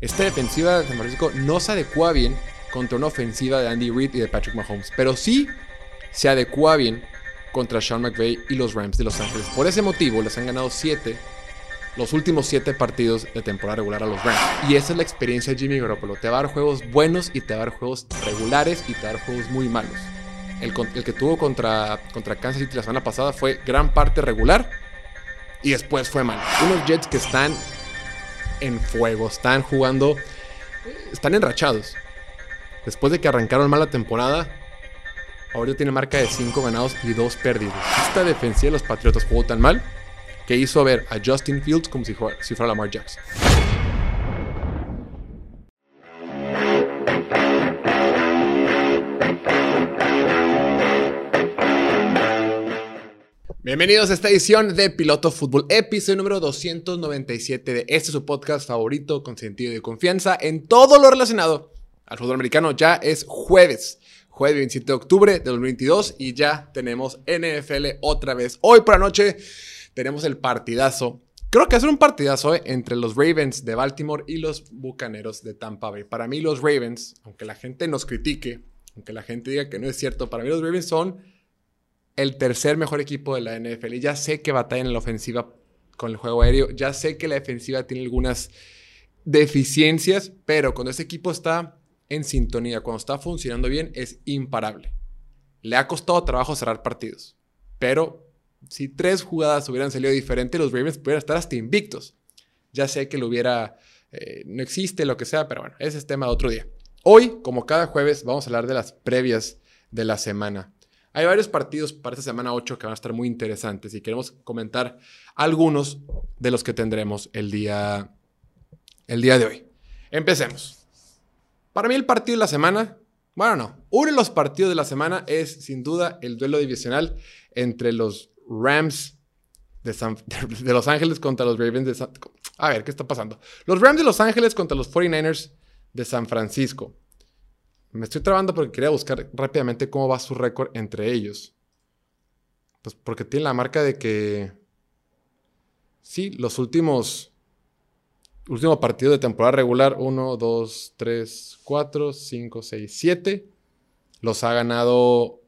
Esta defensiva de San Francisco no se adecua bien contra una ofensiva de Andy Reid y de Patrick Mahomes, pero sí se adecua bien contra Sean McVay y los Rams de Los Ángeles. Por ese motivo les han ganado 7 los últimos 7 partidos de temporada regular a los Rams. Y esa es la experiencia de Jimmy Garoppolo. Te va a dar juegos buenos y te va a dar juegos regulares y te va a dar juegos muy malos. El, que tuvo contra, contra Kansas City la semana pasada fue gran parte regular y después fue mal. Unos Jets que están en fuego, están jugando, están enrachados. Después de que arrancaron mal la temporada, ahora tiene marca de 5 ganados y 2 perdidos. Esta defensiva de los Patriotas jugó tan mal que hizo ver a Justin Fields como si fuera Lamar Jackson. Bienvenidos a esta edición de Piloto Fútbol, episodio número 297 de este su podcast favorito con sentido de confianza en todo lo relacionado al fútbol americano. Ya es jueves, jueves 27 de octubre de 2022 y ya tenemos NFL otra vez. Hoy por la noche tenemos el partidazo. Creo que es un partidazo eh, entre los Ravens de Baltimore y los Bucaneros de Tampa Bay. Para mí los Ravens, aunque la gente nos critique, aunque la gente diga que no es cierto, para mí los Ravens son el tercer mejor equipo de la NFL. ya sé que batallan en la ofensiva con el juego aéreo, ya sé que la defensiva tiene algunas deficiencias, pero cuando ese equipo está en sintonía, cuando está funcionando bien, es imparable. Le ha costado trabajo cerrar partidos, pero si tres jugadas hubieran salido diferentes, los Ravens pudieran estar hasta invictos. Ya sé que lo hubiera, eh, no existe, lo que sea, pero bueno, ese es tema de otro día. Hoy, como cada jueves, vamos a hablar de las previas de la semana. Hay varios partidos para esta semana 8 que van a estar muy interesantes y queremos comentar algunos de los que tendremos el día, el día de hoy. Empecemos. Para mí el partido de la semana, bueno, no, uno de los partidos de la semana es sin duda el duelo divisional entre los Rams de, de Los Ángeles contra los Ravens de San... A ver, ¿qué está pasando? Los Rams de Los Ángeles contra los 49ers de San Francisco. Me estoy trabando porque quería buscar rápidamente cómo va su récord entre ellos. Pues porque tiene la marca de que. Sí, los últimos. Último partido de temporada regular: 1, 2, 3, 4, 5, 6, 7. Los ha ganado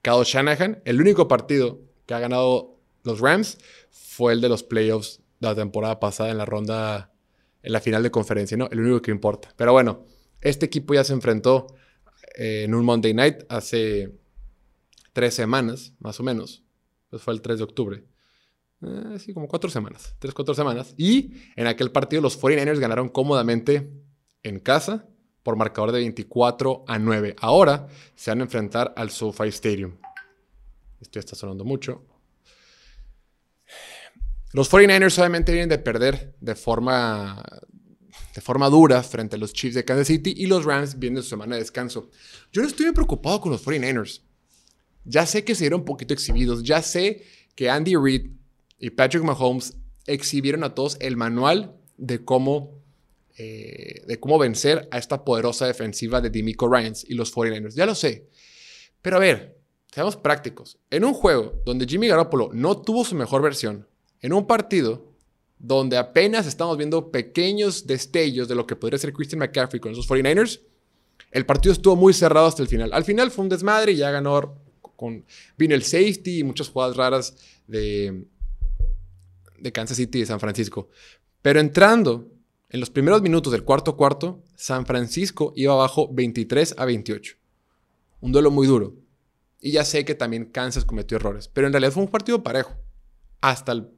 Kyle Shanahan. El único partido que ha ganado los Rams fue el de los playoffs de la temporada pasada en la ronda. En la final de conferencia, ¿no? El único que importa. Pero bueno, este equipo ya se enfrentó en un Monday Night hace tres semanas, más o menos. Pues fue el 3 de octubre. Eh, sí, como cuatro semanas. Tres, cuatro semanas. Y en aquel partido los 49ers ganaron cómodamente en casa por marcador de 24 a 9. Ahora se van a enfrentar al SoFi Stadium. Esto ya está sonando mucho. Los 49ers obviamente vienen de perder de forma de forma dura frente a los Chiefs de Kansas City y los Rams vienen su semana de descanso. Yo no estoy muy preocupado con los 49ers. Ya sé que se dieron un poquito exhibidos, ya sé que Andy Reid y Patrick Mahomes exhibieron a todos el manual de cómo, eh, de cómo vencer a esta poderosa defensiva de Demico Ryans y los 49ers. Ya lo sé. Pero a ver, seamos prácticos. En un juego donde Jimmy Garoppolo no tuvo su mejor versión, en un partido donde apenas estamos viendo pequeños destellos de lo que podría ser Christian McCaffrey con esos 49ers, el partido estuvo muy cerrado hasta el final. Al final fue un desmadre y ya ganó con vino el safety y muchas jugadas raras de, de Kansas City y de San Francisco. Pero entrando en los primeros minutos del cuarto cuarto, San Francisco iba abajo 23 a 28. Un duelo muy duro. Y ya sé que también Kansas cometió errores, pero en realidad fue un partido parejo. Hasta el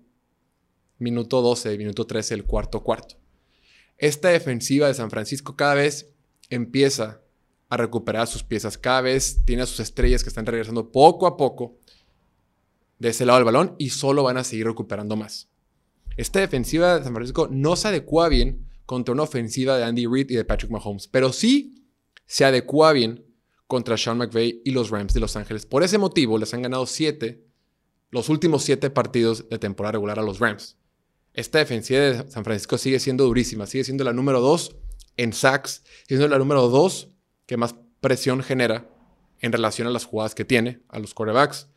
minuto 12, minuto 13, el cuarto cuarto. Esta defensiva de San Francisco cada vez empieza a recuperar sus piezas, cada vez tiene a sus estrellas que están regresando poco a poco de ese lado del balón y solo van a seguir recuperando más. Esta defensiva de San Francisco no se adecua bien contra una ofensiva de Andy Reid y de Patrick Mahomes, pero sí se adecua bien contra Sean McVay y los Rams de Los Ángeles. Por ese motivo les han ganado siete, los últimos siete partidos de temporada regular a los Rams esta defensiva de San Francisco sigue siendo durísima, sigue siendo la número dos en sacks, siendo la número dos que más presión genera en relación a las jugadas que tiene, a los quarterbacks.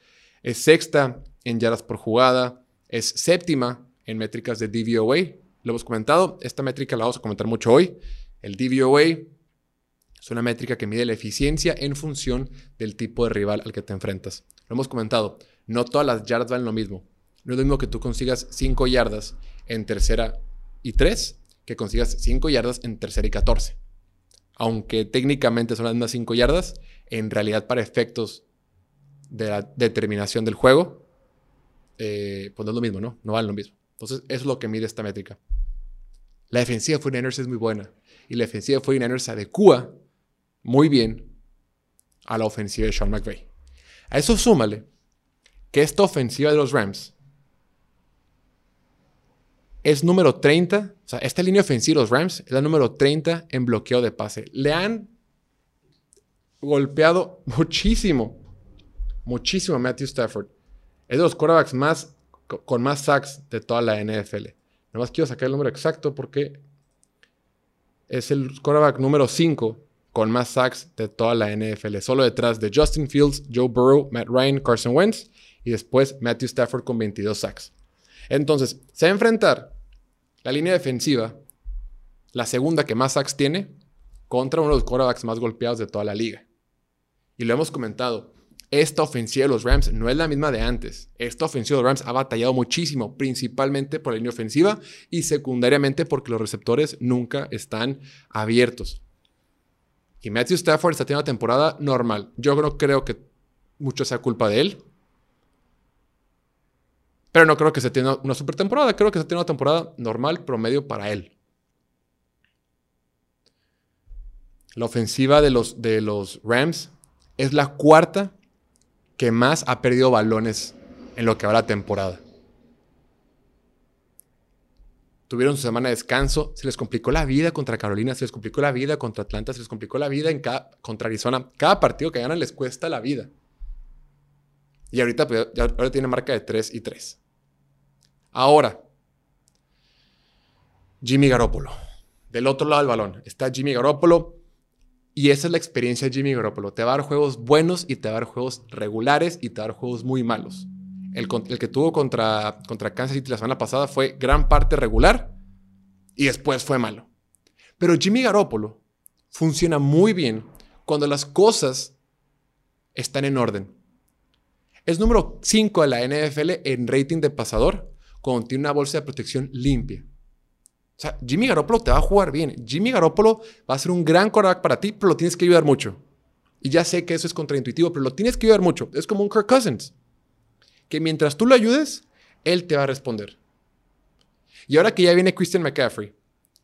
Es sexta en yardas por jugada, es séptima en métricas de DVOA, lo hemos comentado, esta métrica la vamos a comentar mucho hoy. El DVOA es una métrica que mide la eficiencia en función del tipo de rival al que te enfrentas. Lo hemos comentado, no todas las yardas valen lo mismo. No es lo mismo que tú consigas 5 yardas en tercera y 3 que consigas 5 yardas en tercera y 14. Aunque técnicamente son las mismas 5 yardas, en realidad para efectos de la determinación del juego, eh, pues no es lo mismo, ¿no? No vale lo mismo. Entonces, eso es lo que mide esta métrica. La defensiva de 49ers es muy buena y la defensiva de 49ers se adecua muy bien a la ofensiva de Sean McVay. A eso súmale que esta ofensiva de los Rams es número 30, o sea, esta línea ofensiva los Rams es la número 30 en bloqueo de pase. Le han golpeado muchísimo, muchísimo a Matthew Stafford. Es de los quarterbacks más, con más sacks de toda la NFL. Nada más quiero sacar el número exacto porque es el quarterback número 5 con más sacks de toda la NFL. Solo detrás de Justin Fields, Joe Burrow, Matt Ryan, Carson Wentz y después Matthew Stafford con 22 sacks. Entonces, se va a enfrentar la línea defensiva, la segunda que más sacks tiene, contra uno de los quarterbacks más golpeados de toda la liga. Y lo hemos comentado, esta ofensiva de los Rams no es la misma de antes. Esta ofensiva de los Rams ha batallado muchísimo, principalmente por la línea ofensiva y secundariamente porque los receptores nunca están abiertos. Y Matthew Stafford está teniendo una temporada normal. Yo no creo que mucho sea culpa de él. Pero no creo que se tenga una super temporada. Creo que se tiene una temporada normal, promedio para él. La ofensiva de los, de los Rams es la cuarta que más ha perdido balones en lo que va la temporada. Tuvieron su semana de descanso, se les complicó la vida contra Carolina, se les complicó la vida contra Atlanta, se les complicó la vida en contra Arizona. Cada partido que ganan les cuesta la vida. Y ahorita, pues, ahora tiene marca de 3 y 3. Ahora, Jimmy Garoppolo. Del otro lado del balón está Jimmy Garoppolo y esa es la experiencia de Jimmy Garoppolo. Te va a dar juegos buenos y te va a dar juegos regulares y te va a dar juegos muy malos. El, que tuvo contra, contra Kansas City la semana pasada fue gran parte regular y después fue malo. Pero Jimmy Garoppolo funciona muy bien cuando las cosas están en orden. Es número 5 de la NFL en rating de pasador cuando tiene una bolsa de protección limpia. O sea, Jimmy Garoppolo te va a jugar bien. Jimmy Garoppolo va a ser un gran quarterback para ti, pero lo tienes que ayudar mucho. Y ya sé que eso es contraintuitivo, pero lo tienes que ayudar mucho. Es como un Kirk Cousins. Que mientras tú lo ayudes, él te va a responder. Y ahora que ya viene Christian McCaffrey,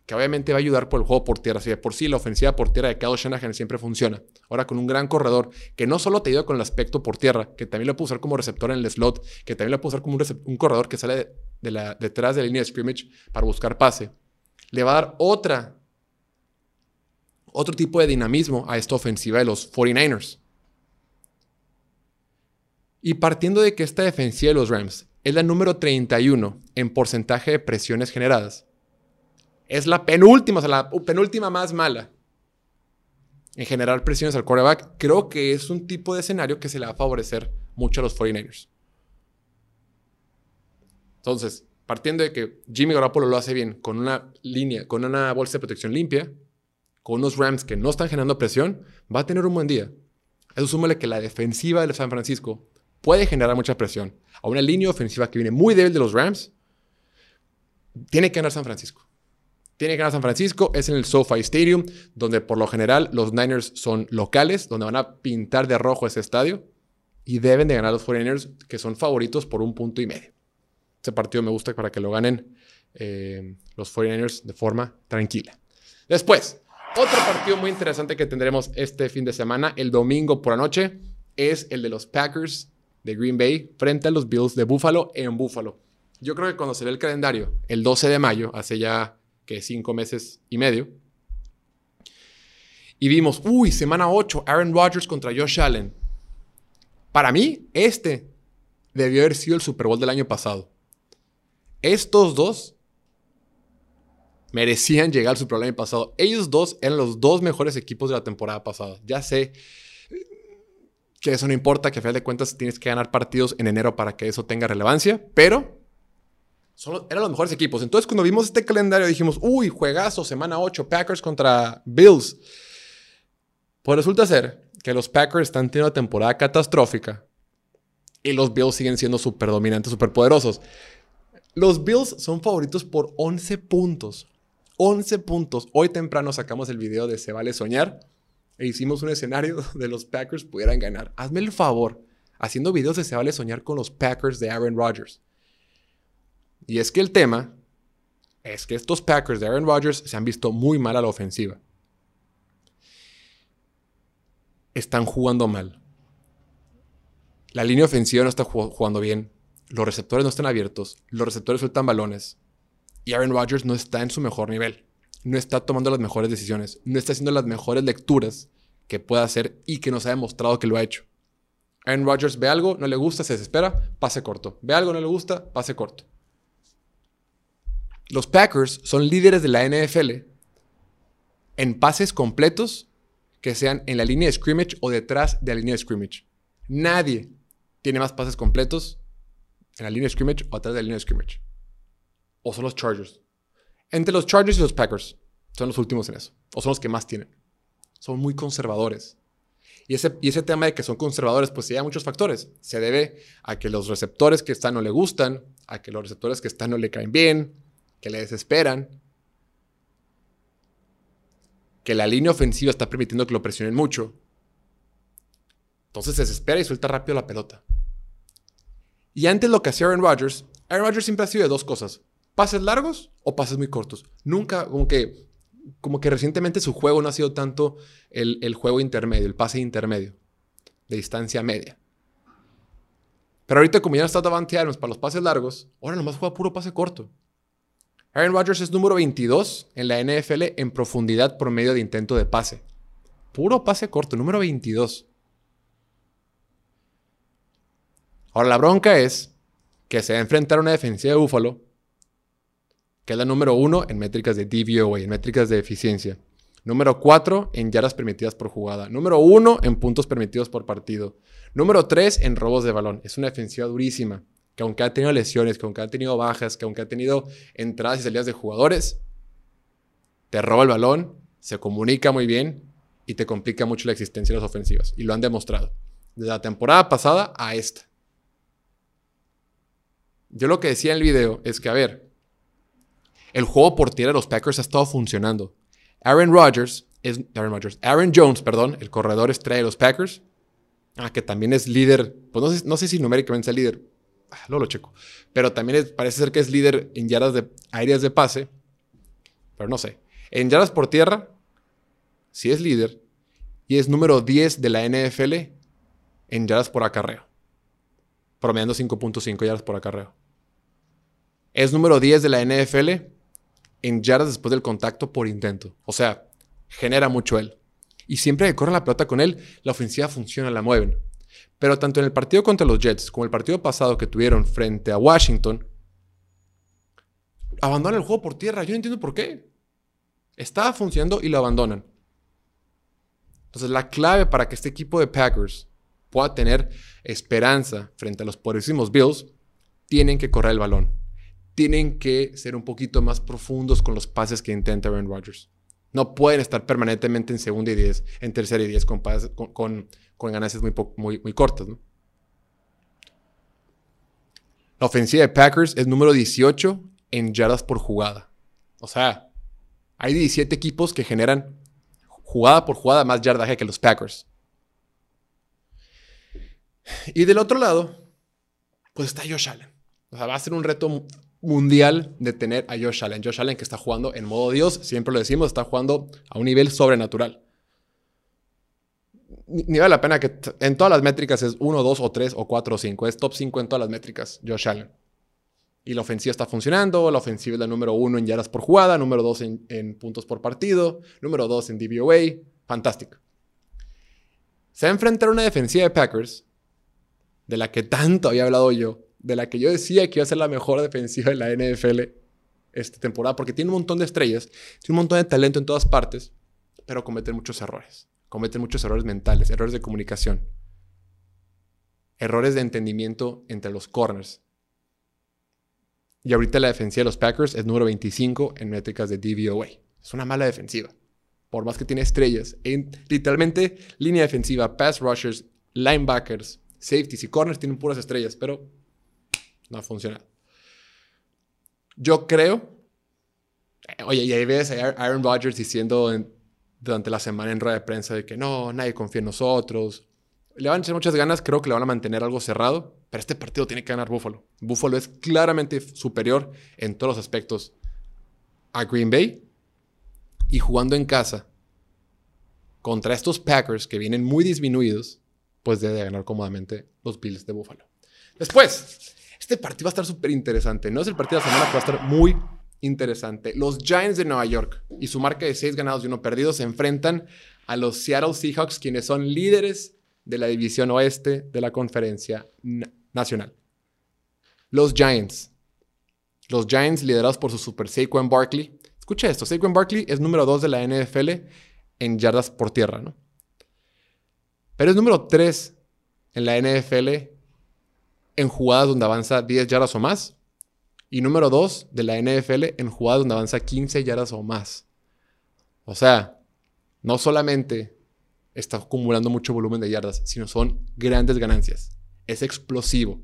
que obviamente va a ayudar por el juego por tierra. Si de por sí la ofensiva por tierra de Kyle Shanahan siempre funciona. Ahora con un gran corredor que no solo te ayuda con el aspecto por tierra, que también lo puede usar como receptor en el slot, que también lo puede usar como un, corredor que sale de, la, detrás de la línea de scrimmage para buscar pase le va a dar otro tipo de dinamismo a esta ofensiva de los 49ers. Y partiendo de que esta defensiva de los Rams es la número 31 en porcentaje de presiones generadas, es la penúltima, o sea, la penúltima más mala en generar presiones al quarterback, creo que es un tipo de escenario que se le va a favorecer mucho a los 49ers. Entonces, partiendo de que Jimmy Garoppolo lo hace bien con una línea, con una bolsa de protección limpia, con unos Rams que no están generando presión, va a tener un buen día. Eso súmale que la defensiva de San Francisco puede generar mucha presión. A una línea ofensiva que viene muy débil de los Rams, tiene que ganar San Francisco. Tiene que ganar San Francisco, es en el SoFi Stadium, donde por lo general los Niners son locales, donde van a pintar de rojo ese estadio y deben de ganar los 49ers, que son favoritos por un punto y medio. Ese partido me gusta para que lo ganen eh, los 49ers de forma tranquila. Después, otro partido muy interesante que tendremos este fin de semana, el domingo por la noche, es el de los Packers de Green Bay frente a los Bills de Buffalo en Buffalo. Yo creo que cuando se ve el calendario, el 12 de mayo, hace ya que cinco meses y medio, y vimos, uy, semana 8, Aaron Rodgers contra Josh Allen. Para mí, este debió haber sido el Super Bowl del año pasado. Estos dos merecían llegar al Super pasado. Ellos dos eran los dos mejores equipos de la temporada pasada. Ya sé que eso no importa, que a final de cuentas tienes que ganar partidos en enero para que eso tenga relevancia, pero eran los mejores equipos. Entonces, cuando vimos este calendario, dijimos, uy, juegazo, semana 8, Packers contra Bills. Pues resulta ser que los Packers están teniendo una temporada catastrófica y los Bills siguen siendo súper dominantes, súper poderosos. Los Bills son favoritos por 11 puntos. 11 puntos. Hoy temprano sacamos el video de Se vale soñar e hicimos un escenario de los Packers pudieran ganar. Hazme el favor, haciendo videos de Se vale soñar con los Packers de Aaron Rodgers. Y es que el tema es que estos Packers de Aaron Rodgers se han visto muy mal a la ofensiva. Están jugando mal. La línea ofensiva no está jugando bien. Los receptores no están abiertos. Los receptores sueltan balones. Y Aaron Rodgers no está en su mejor nivel. No está tomando las mejores decisiones. No está haciendo las mejores lecturas que pueda hacer y que nos ha demostrado que lo ha hecho. Aaron Rodgers ve algo, no le gusta, se desespera, pase corto. Ve algo, no le gusta, pase corto. Los Packers son líderes de la NFL en pases completos que sean en la línea de scrimmage o detrás de la línea de scrimmage. Nadie tiene más pases completos en la línea de scrimmage o atrás de la línea de scrimmage. O son los Chargers. Entre los Chargers y los Packers son los últimos en eso. O son los que más tienen. Son muy conservadores. Y ese, y ese tema de que son conservadores, pues se muchos factores. Se debe a que los receptores que están no le gustan, a que los receptores que están no le caen bien, que le desesperan, que la línea ofensiva está permitiendo que lo presionen mucho. Entonces se desespera y suelta rápido la pelota. Y antes lo que hacía Aaron Rodgers, Aaron Rodgers siempre ha sido de dos cosas. Pases largos o pases muy cortos. Nunca, como que, como que recientemente su juego no ha sido tanto el, el juego intermedio, el pase intermedio, de distancia media. Pero ahorita como ya no está Davante Adams para los pases largos, ahora nomás juega puro pase corto. Aaron Rodgers es número 22 en la NFL en profundidad por medio de intento de pase. Puro pase corto, número 22. Ahora la bronca es que se va a enfrentar a una defensiva de Búfalo que es la número uno en métricas de DVOA, en métricas de eficiencia. Número 4 en yardas permitidas por jugada. Número 1 en puntos permitidos por partido. Número 3 en robos de balón. Es una defensiva durísima que aunque ha tenido lesiones, que aunque ha tenido bajas, que aunque ha tenido entradas y salidas de jugadores, te roba el balón, se comunica muy bien y te complica mucho la existencia de las ofensivas. Y lo han demostrado. Desde la temporada pasada a esta. Yo lo que decía en el video es que, a ver, el juego por tierra de los Packers ha estado funcionando. Aaron Rodgers, es, Aaron Rodgers, Aaron Jones, perdón, el corredor estrella de los Packers, ah, que también es líder, pues no sé, no sé si numéricamente es líder, Ah, lo checo. Pero también parece ser que es líder en yardas de, aéreas de pase. Pero no sé. En yardas por tierra, sí es líder. Y es número 10 de la NFL en yardas por acarreo. Promediando 5.5 yardas por acarreo. Es número 10 de la NFL en yardas después del contacto por intento. O sea, genera mucho él. Y siempre que corren la pelota con él, la ofensiva funciona, la mueven. Pero tanto en el partido contra los Jets como el partido pasado que tuvieron frente a Washington, abandonan el juego por tierra. Yo no entiendo por qué. Estaba funcionando y lo abandonan. Entonces la clave para que este equipo de Packers pueda tener esperanza frente a los poderísimos Bills, tienen que correr el balón. Tienen que ser un poquito más profundos con los pases que intenta Aaron Rodgers. No pueden estar permanentemente en segunda y diez, en tercera y diez con, con, con ganancias muy, muy, muy cortas. La ofensiva de Packers es número 18 en yardas por jugada. O sea, hay 17 equipos que generan jugada por jugada más yardaje que los Packers. Y del otro lado, pues está Josh Allen. O sea, va a ser un reto mundial de tener a Josh Allen. Josh Allen que está jugando en modo Dios, siempre lo decimos, está jugando a un nivel sobrenatural ni vale la pena que en todas las métricas es 1, 2 o 3 o 4 o 5. Es top 5 en todas las métricas, Josh Allen. Y la ofensiva está funcionando. La ofensiva es la número 1 en yardas por jugada, número 2 en, puntos por partido, número 2 en DVOA. Fantástico. Se va a enfrentar una defensiva de Packers, de la que tanto había hablado yo, de la que yo decía que iba a ser la mejor defensiva de la NFL esta temporada, porque tiene un montón de estrellas, tiene un montón de talento en todas partes, pero cometen muchos errores cometen muchos errores mentales, errores de comunicación, errores de entendimiento entre los corners. Y ahorita la defensiva de los Packers es número 25 en métricas de DVOA. Es una mala defensiva. Por más que tiene estrellas. En, literalmente, línea defensiva, pass rushers, linebackers, safeties y corners tienen puras estrellas, pero no ha funcionado. Yo creo. Eh, oye, y ahí ves a Aaron Rodgers diciendo durante la semana en rueda de prensa de que no, nadie confía en nosotros. Le van a echar muchas ganas, creo que le van a mantener algo cerrado, pero este partido tiene que ganar Buffalo. Buffalo es claramente superior en todos los aspectos a Green Bay y jugando en casa contra estos Packers que vienen muy disminuidos, pues debe ganar cómodamente los Bills de Buffalo. Después, este partido va a estar súper interesante. No es el partido de la semana, pero va a estar muy interesante. Los Giants de Nueva York y su marca de 6 ganados y 1 perdido se enfrentan a los Seattle Seahawks, quienes son líderes de la división oeste de la conferencia nacional. Los Giants. Los Giants liderados por su super Saquon Barkley. Escucha esto, Saquon Barkley es número 2 de la NFL en yardas por tierra, ¿no? Pero es número 3 en la NFL en jugadas donde avanza 10 yardas o más. Y número 2 de la NFL en jugadas donde avanza 15 yardas o más. O sea, no solamente está acumulando mucho volumen de yardas, sino son grandes ganancias. Es explosivo.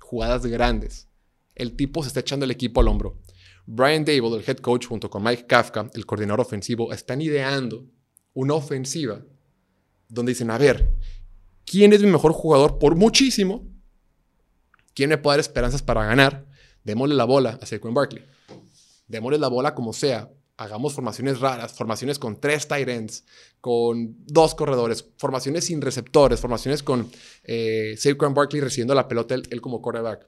Jugadas grandes. El tipo se está echando el equipo al hombro. Brian Dable, el head coach, junto con Mike Kafka, el coordinador ofensivo, están ideando una ofensiva donde dicen, a ver, ¿quién es mi mejor jugador por muchísimo? ¿Quién me puede dar esperanzas para ganar? Démosle la bola a Saquon Barkley. Démosle la bola como sea. Hagamos formaciones raras, formaciones con tres tight ends, con dos corredores, formaciones sin receptores, formaciones con eh, Saquon Barkley recibiendo la pelota él, como quarterback.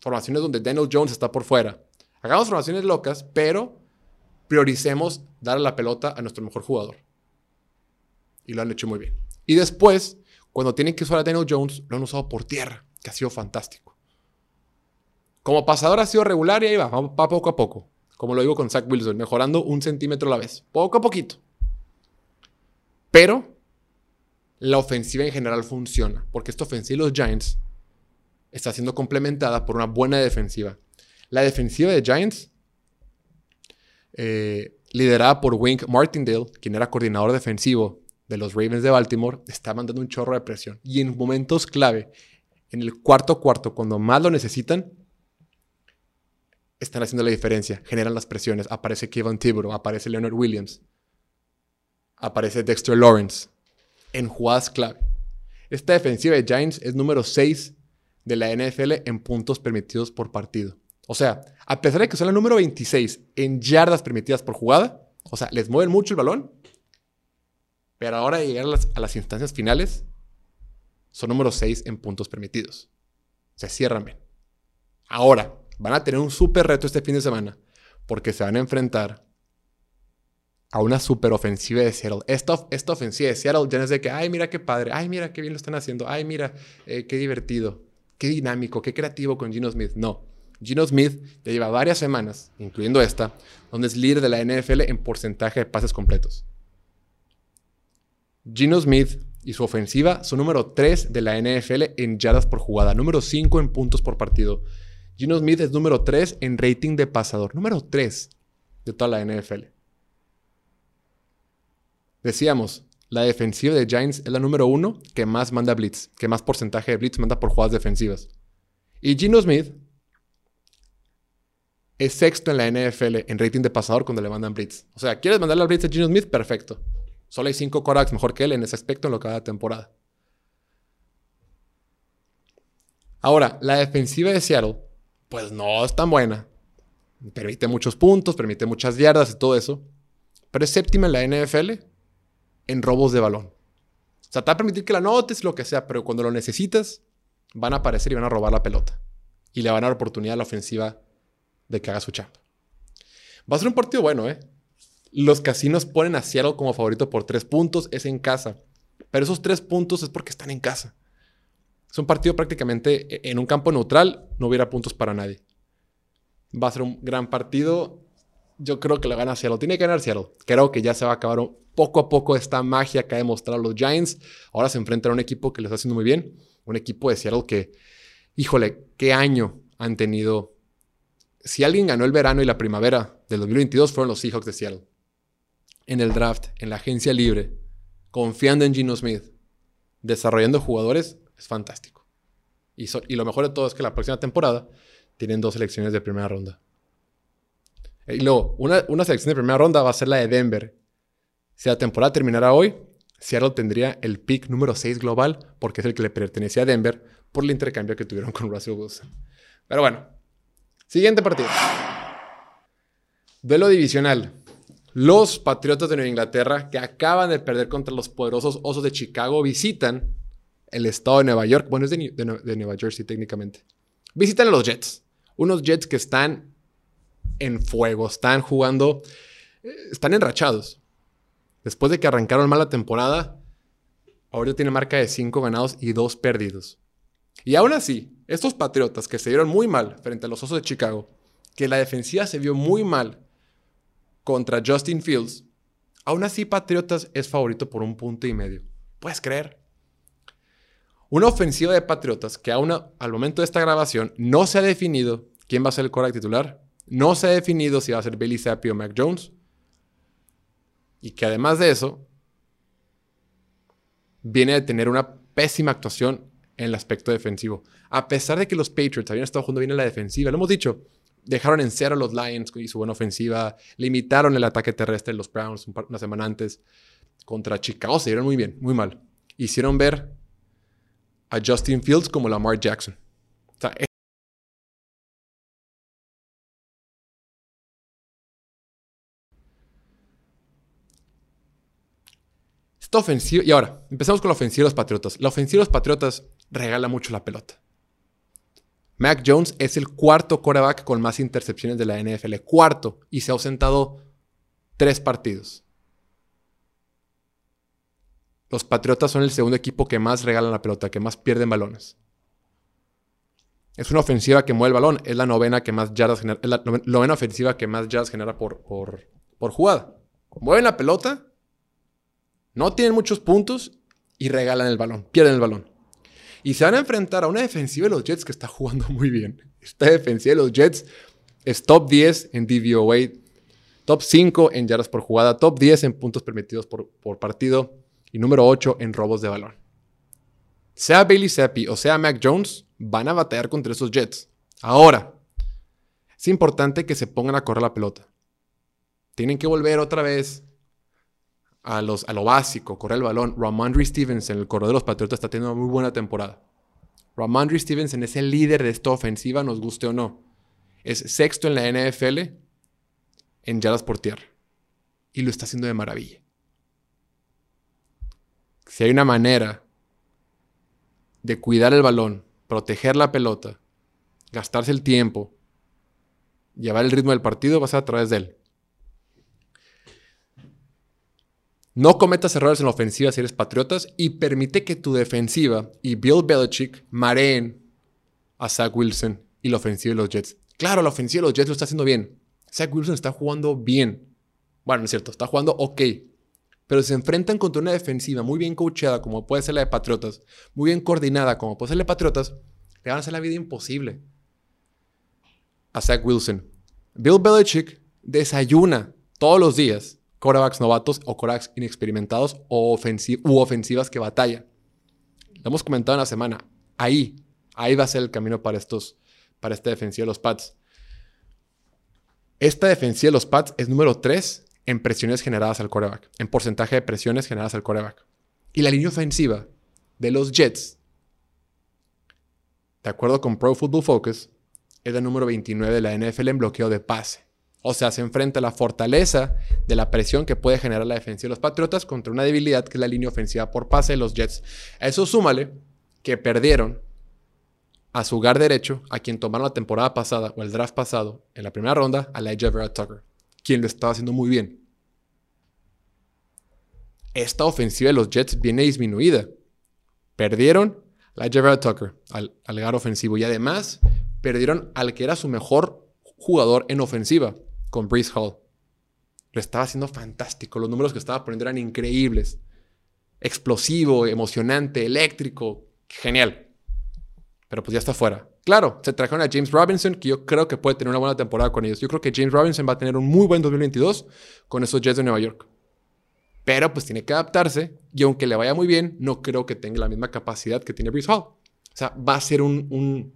Formaciones donde Daniel Jones está por fuera. Hagamos formaciones locas, pero prioricemos dar la pelota a nuestro mejor jugador. Y lo han hecho muy bien. Y después, cuando tienen que usar a Daniel Jones, lo han usado por tierra, que ha sido fantástico. Como pasador ha sido regular y ahí va, va poco a poco. Como lo digo con Zach Wilson, mejorando un centímetro a la vez, poco a poquito. Pero la ofensiva en general funciona, porque esta ofensiva de los Giants está siendo complementada por una buena defensiva. La defensiva de Giants, eh, liderada por Wink Martindale, quien era coordinador defensivo de los Ravens de Baltimore, está mandando un chorro de presión. Y en momentos clave, en el cuarto cuarto, cuando más lo necesitan, están haciendo la diferencia, generan las presiones. Aparece Kevin Thibodeau, aparece Leonard Williams, aparece Dexter Lawrence en jugadas clave. Esta defensiva de Giants es número 6 de la NFL en puntos permitidos por partido. O sea, a pesar de que son la número 26 en yardas permitidas por jugada, o sea, les mueven mucho el balón, pero ahora de llegar a las, instancias finales, son número 6 en puntos permitidos. Se cierran bien. Ahora, van a tener un súper reto este fin de semana, porque se van a enfrentar a una súper ofensiva de Seattle. Esta, esta ofensiva de Seattle ya no es de que, ay, mira qué padre, ay, mira qué bien lo están haciendo, ay, mira, eh, qué divertido, qué dinámico, qué creativo con Gino Smith. No, Gino Smith ya lleva varias semanas, incluyendo esta, donde es líder de la NFL en porcentaje de pases completos. Gino Smith y su ofensiva son número 3 de la NFL en yardas por jugada, número 5 en puntos por partido. Gino Smith es número 3 en rating de pasador, número 3 de toda la NFL. Decíamos, la defensiva de Giants es la número 1 que más manda blitz, que más porcentaje de blitz manda por jugadas defensivas. Y Gino Smith es sexto en la NFL en rating de pasador cuando le mandan blitz. O sea, ¿quieres mandarle al blitz a Gino Smith? Perfecto. Solo hay cinco quarterbacks mejor que él en ese aspecto en lo que va de temporada. Ahora, la defensiva de Seattle, pues no es tan buena. Permite muchos puntos, permite muchas yardas y todo eso. Pero es séptima en la NFL en robos de balón. O sea, te va a permitir que la notes, lo que sea, pero cuando lo necesitas, van a aparecer y van a robar la pelota. Y le van a dar oportunidad a la ofensiva de que haga su chamba. Va a ser un partido bueno, ¿eh? Los casinos ponen a Seattle como favorito por tres puntos, es en casa. Pero esos tres puntos es porque están en casa. Es un partido prácticamente e-, en un campo neutral, no hubiera puntos para nadie. Va a ser un gran partido. Yo creo que lo gana Seattle. Tiene que ganar Seattle. Creo que ya se va a acabar poco a poco esta magia que ha demostrado los Giants. Ahora se enfrentan a un equipo que les está haciendo muy bien. Un equipo de Seattle que, híjole, qué año han tenido si alguien ganó el verano y la primavera del 2022 fueron los Seahawks de Seattle. En el draft, en la agencia libre, confiando en Gino Smith, desarrollando jugadores, es fantástico. Y, lo mejor de todo es que la próxima temporada tienen dos selecciones de primera ronda. Y luego, una, una selección de primera ronda va a ser la de Denver. Si la temporada terminara hoy, Seattle tendría el pick número 6 global porque es el que le pertenecía a Denver por el intercambio que tuvieron con Russell Wilson. Pero bueno, siguiente partido. Duelo divisional. Los Patriotas de Nueva Inglaterra, que acaban de perder contra los poderosos Osos de Chicago, visitan el estado de Nueva York. Bueno, es de, Nueva Jersey técnicamente. Visitan a los Jets. Unos Jets que están en fuego, están jugando, eh, están enrachados. Después de que arrancaron mal la temporada, ahora tiene marca de 5 ganados y 2 perdidos. Y aún así, estos Patriotas que se dieron muy mal frente a los Osos de Chicago, que la defensiva se vio muy mal contra Justin Fields, aún así Patriotas es favorito por un punto y medio. ¿Puedes creer? Una ofensiva de Patriotas que aún al momento de esta grabación no se ha definido quién va a ser el quarterback titular, no se ha definido si va a ser Billy Zappi o Mac Jones, y que además de eso, viene de tener una pésima actuación en el aspecto defensivo. A pesar de que los Patriots habían estado jugando bien en la defensiva, lo hemos dicho, dejaron en cero a los Lions y su buena ofensiva, limitaron el ataque terrestre de los Browns una semana antes. Contra Chicago se dieron muy bien, muy mal. Hicieron ver a Justin Fields como Lamar Jackson. O sea, esta ofensiva, y ahora, empezamos con la ofensiva de los Patriotas. La ofensiva de los Patriotas regala mucho la pelota. Mac Jones es el cuarto quarterback con más intercepciones de la NFL. Cuarto. Y se ha ausentado tres partidos. Los Patriotas son el segundo equipo que más regalan la pelota, que más pierden balones. Es una ofensiva que mueve el balón. Es la novena que más yardas la novena ofensiva que más yardas genera por, por, por jugada. Mueven la pelota, no tienen muchos puntos y regalan el balón, pierden el balón. Y se van a enfrentar a una defensiva de los Jets que está jugando muy bien. Esta defensiva de los Jets es top 10 en DVOA, top 5 en yardas por jugada, top 10 en puntos permitidos por, partido y número 8 en robos de balón. Sea Bailey Zappi o sea Mac Jones, van a batallar contra esos Jets. Ahora, es importante que se pongan a correr la pelota. Tienen que volver otra vez a, los, a lo básico, correr el balón. Ramondre Stevenson, el corredor de los Patriotas, está teniendo una muy buena temporada. Ramondre Stevenson es el líder de esta ofensiva, nos guste o no. Es sexto en la NFL en yardas por tierra. Y lo está haciendo de maravilla. Si hay una manera de cuidar el balón, proteger la pelota, gastarse el tiempo, llevar el ritmo del partido, va a ser a través de él. No cometas errores en la ofensiva si eres patriotas y permite que tu defensiva y Bill Belichick mareen a Zach Wilson y la ofensiva de los Jets. Claro, la ofensiva de los Jets lo está haciendo bien. Zach Wilson está jugando bien. Bueno, no es cierto, está jugando ok. Pero se enfrentan contra una defensiva muy bien coachada, como puede ser la de Patriotas, muy bien coordinada, como puede ser la de Patriotas, le van a hacer la vida imposible a Zach Wilson. Bill Belichick desayuna todos los días quarterbacks novatos o quarterbacks inexperimentados o u ofensivas que batallan. Lo hemos comentado en la semana. Ahí, ahí va a ser el camino para estos, para esta defensiva de los Pats. Esta defensiva de los Pats es número 3 en presiones generadas al quarterback, en porcentaje de presiones generadas al quarterback. Y la línea ofensiva de los Jets, de acuerdo con Pro Football Focus, es la número 29 de la NFL en bloqueo de pase. O sea, se enfrenta a la fortaleza de la presión que puede generar la defensiva de los Patriotas contra una debilidad que es la línea ofensiva por pase de los Jets. A eso súmale que perdieron a su hogar derecho, a quien tomaron la temporada pasada o el draft pasado en la primera ronda, a Elijah Vera Tucker, quien lo estaba haciendo muy bien. Esta ofensiva de los Jets viene disminuida. Perdieron a Elijah Vera Tucker, al, al hogar ofensivo, y además perdieron al que era su mejor jugador en ofensiva, con Breeze Hall. Lo estaba haciendo fantástico. Los números que estaba poniendo eran increíbles. Explosivo, emocionante, eléctrico. Genial. Pero pues ya está fuera. Claro, se trajeron a James Robinson, que yo creo que puede tener una buena temporada con ellos. Yo creo que James Robinson va a tener un muy buen 2022 con esos Jets de Nueva York. Pero pues tiene que adaptarse y aunque le vaya muy bien, no creo que tenga la misma capacidad que tiene Brees Hall. O sea, va a ser un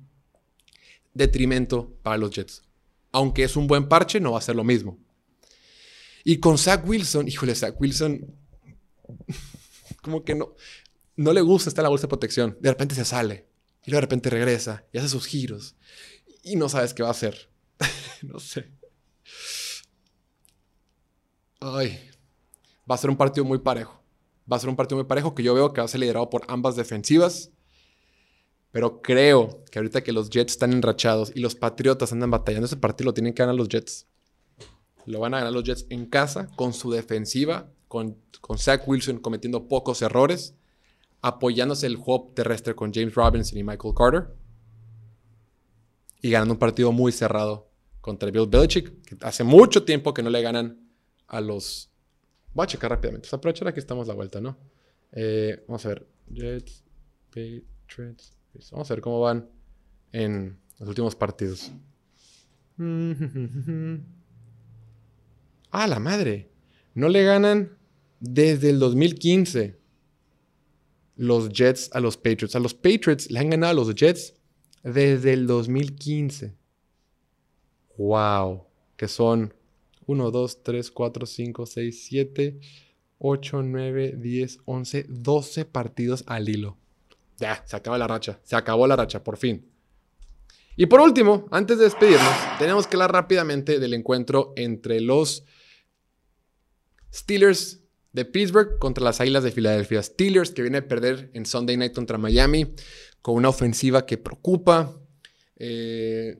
detrimento para los Jets. Aunque es un buen parche, no va a ser lo mismo. Y con Zach Wilson, híjole, Zach Wilson, como que no, no le gusta estar en la bolsa de protección. De repente se sale y de repente regresa y hace sus giros y no sabes qué va a hacer. no sé. Ay, va a ser un partido muy parejo. Va a ser un partido muy parejo que yo veo que va a ser liderado por ambas defensivas. Pero creo que ahorita que los Jets están enrachados y los Patriotas andan batallando ese partido, lo tienen que ganar los Jets. Lo van a ganar los Jets en casa con su defensiva, con, con Zach Wilson cometiendo pocos errores, apoyándose el juego terrestre con James Robinson y Michael Carter. Y ganando un partido muy cerrado contra Bill Belichick, que hace mucho tiempo que no le ganan a los Voy a checar rápidamente. Pues aprovechar aquí estamos la vuelta, ¿no? Eh, vamos a ver. Jets, Patriots. Vamos a ver cómo van en los últimos partidos. ¡Ah, la madre! No le ganan desde el 2015 los Jets a los Patriots. A los Patriots le han ganado a los Jets desde el 2015. ¡Wow! Que son 1, 2, 3, 4, 5, 6, 7, 8, 9, 10, 11, 12 partidos al hilo. Ya, se acaba la racha. Se acabó la racha, por fin. Y por último, antes de despedirnos, tenemos que hablar rápidamente del encuentro entre los Steelers de Pittsburgh contra las Águilas de Filadelfia. Steelers que viene a perder en Sunday Night contra Miami con una ofensiva que preocupa. Eh,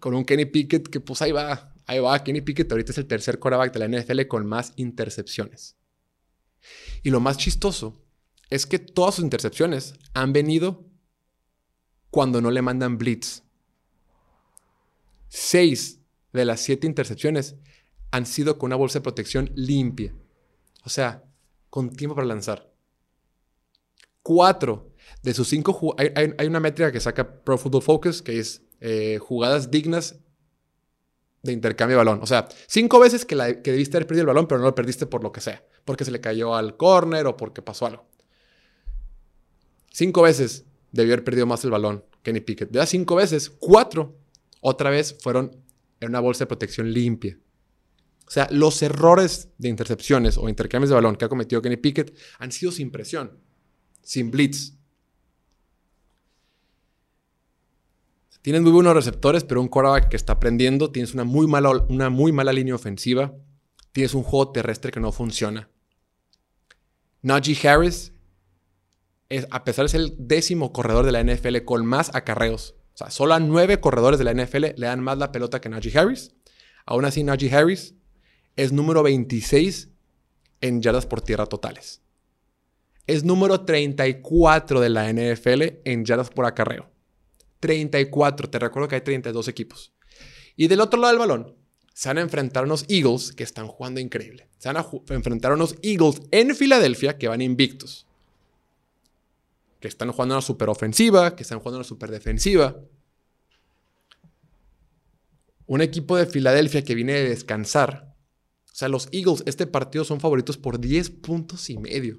con un Kenny Pickett que pues ahí va, Ahí va, Kenny Pickett ahorita es el tercer quarterback de la NFL con más intercepciones. Y lo más chistoso es que todas sus intercepciones han venido cuando no le mandan blitz. Seis de las siete intercepciones han sido con una bolsa de protección limpia. O sea, con tiempo para lanzar. Cuatro de sus cinco hay, una métrica que saca Pro Football Focus que es eh, jugadas dignas de intercambio de balón. O sea, cinco veces que, la, que debiste haber perdido el balón, pero no lo perdiste por lo que sea. Porque se le cayó al corner o porque pasó algo. Cinco veces debió haber perdido más el balón Kenny Pickett. De cinco veces, cuatro otra vez fueron en una bolsa de protección limpia. O sea, los errores de intercepciones o intercambios de balón que ha cometido Kenny Pickett han sido sin presión, sin blitz, Tienes muy buenos receptores, pero un quarterback que está aprendiendo. Tienes una muy mala, una muy mala línea ofensiva. Tienes un juego terrestre que no funciona. Najee Harris, es, a pesar de ser el décimo corredor de la NFL con más acarreos, o sea, solo a nueve corredores de la NFL le dan más la pelota que Najee Harris. Aún así, Najee Harris es número 26 en yardas por tierra totales. Es número 34 de la NFL en yardas por acarreo. 34. Te recuerdo que hay 32 equipos. Y del otro lado del balón, se van a enfrentar unos Eagles que están jugando increíble. Se van a enfrentar a unos Eagles en Filadelfia que van invictos. Que están jugando una super ofensiva, que están jugando una super defensiva. Un equipo de Filadelfia que viene de descansar. O sea, los Eagles, este partido son favoritos por 10 puntos y medio.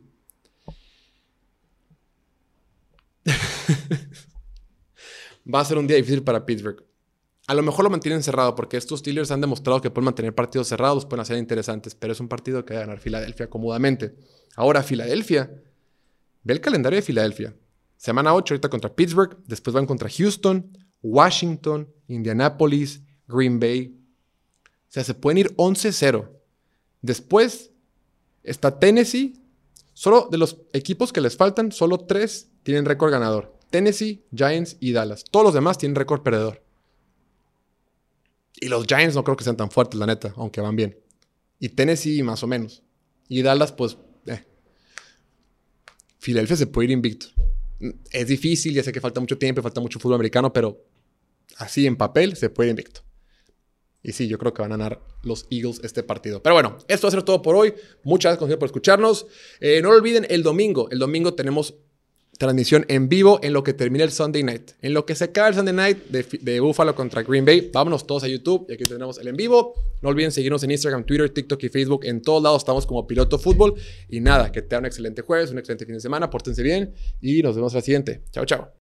va a ser un día difícil para Pittsburgh. A lo mejor lo mantienen cerrado porque estos Steelers han demostrado que pueden mantener partidos cerrados, pueden hacer interesantes, pero es un partido que va a ganar Filadelfia cómodamente. Ahora, Filadelfia, ve el calendario de Filadelfia. Semana 8 ahorita contra Pittsburgh, después van contra Houston, Washington, Indianapolis, Green Bay. O sea, se pueden ir 11-0. Después está Tennessee. Solo de los equipos que les faltan, solo tres tienen récord ganador. Tennessee, Giants y Dallas. Todos los demás tienen récord perdedor. Y los Giants no creo que sean tan fuertes, la neta, aunque van bien. Y Tennessee más o menos. Y Dallas, pues. Filadelfia se puede ir invicto. Es difícil, ya sé que falta mucho tiempo, falta mucho fútbol americano, pero así en papel se puede ir invicto. Y sí, yo creo que van a ganar los Eagles este partido. Pero bueno, esto va a ser todo por hoy. Muchas gracias por escucharnos. Eh, no lo olviden, el domingo, el domingo tenemos transmisión en vivo en lo que termine el Sunday Night. En lo que se acaba el Sunday Night de, de Buffalo contra Green Bay, vámonos todos a YouTube y aquí tenemos el en vivo. No olviden seguirnos en Instagram, Twitter, TikTok y Facebook. En todos lados estamos como Piloto Fútbol. Y nada, que tengan un excelente jueves, un excelente fin de semana, pórtense bien y nos vemos la siguiente. Chao, chao.